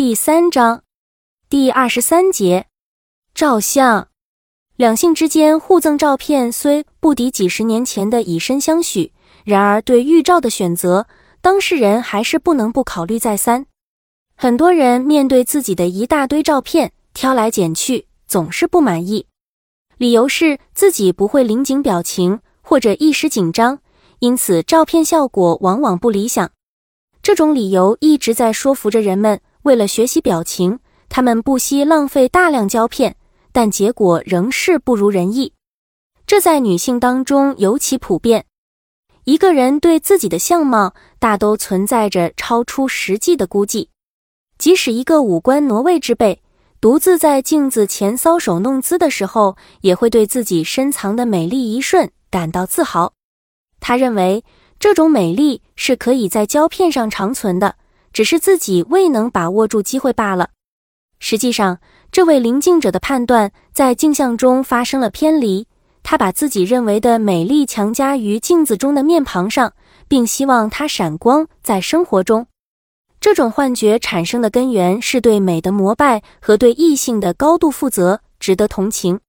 第三章第二十三节，照相。两性之间互赠照片虽不敌几十年前的以身相许，然而对预照的选择，当事人还是不能不考虑再三。很多人面对自己的一大堆照片，挑来拣去，总是不满意，理由是自己不会临景表情，或者一时紧张，因此照片效果往往不理想。这种理由一直在说服着人们，为了学习表情，他们不惜浪费大量胶片，但结果仍是不如人意。这在女性当中尤其普遍。一个人对自己的相貌大都存在着超出实际的估计，即使一个五官挪位之辈，独自在镜子前搔首弄姿的时候，也会对自己深藏的美丽一瞬感到自豪。他认为。这种美丽是可以在胶片上长存的，只是自己未能把握住机会罢了。实际上，这位临镜者的判断在镜像中发生了偏离，他把自己认为的美丽强加于镜子中的面庞上，并希望它闪光在生活中。这种幻觉产生的根源是对美的膜拜和对异性的高度负责，值得同情。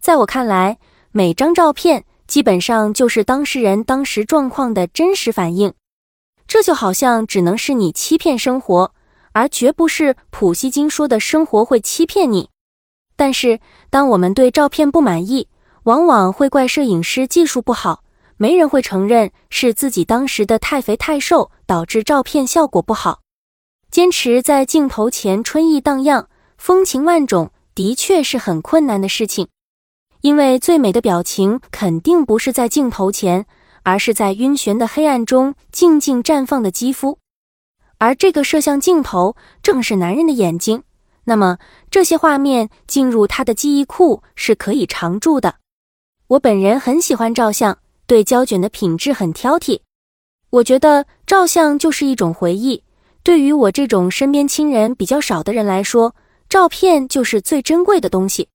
在我看来，每张照片。基本上就是当事人当时状况的真实反应，这就好像只能是你欺骗生活，而绝不是普希金说的生活会欺骗你。但是，当我们对照片不满意，往往会怪摄影师技术不好，没人会承认是自己当时的太肥太瘦导致照片效果不好。坚持在镜头前春意荡漾、风情万种，的确是很困难的事情。因为最美的表情肯定不是在镜头前，而是在晕眩的黑暗中静静绽放的肌肤，而这个摄像镜头正是男人的眼睛。那么这些画面进入他的记忆库是可以常驻的。我本人很喜欢照相，对胶卷的品质很挑剔。我觉得照相就是一种回忆。对于我这种身边亲人比较少的人来说，照片就是最珍贵的东西。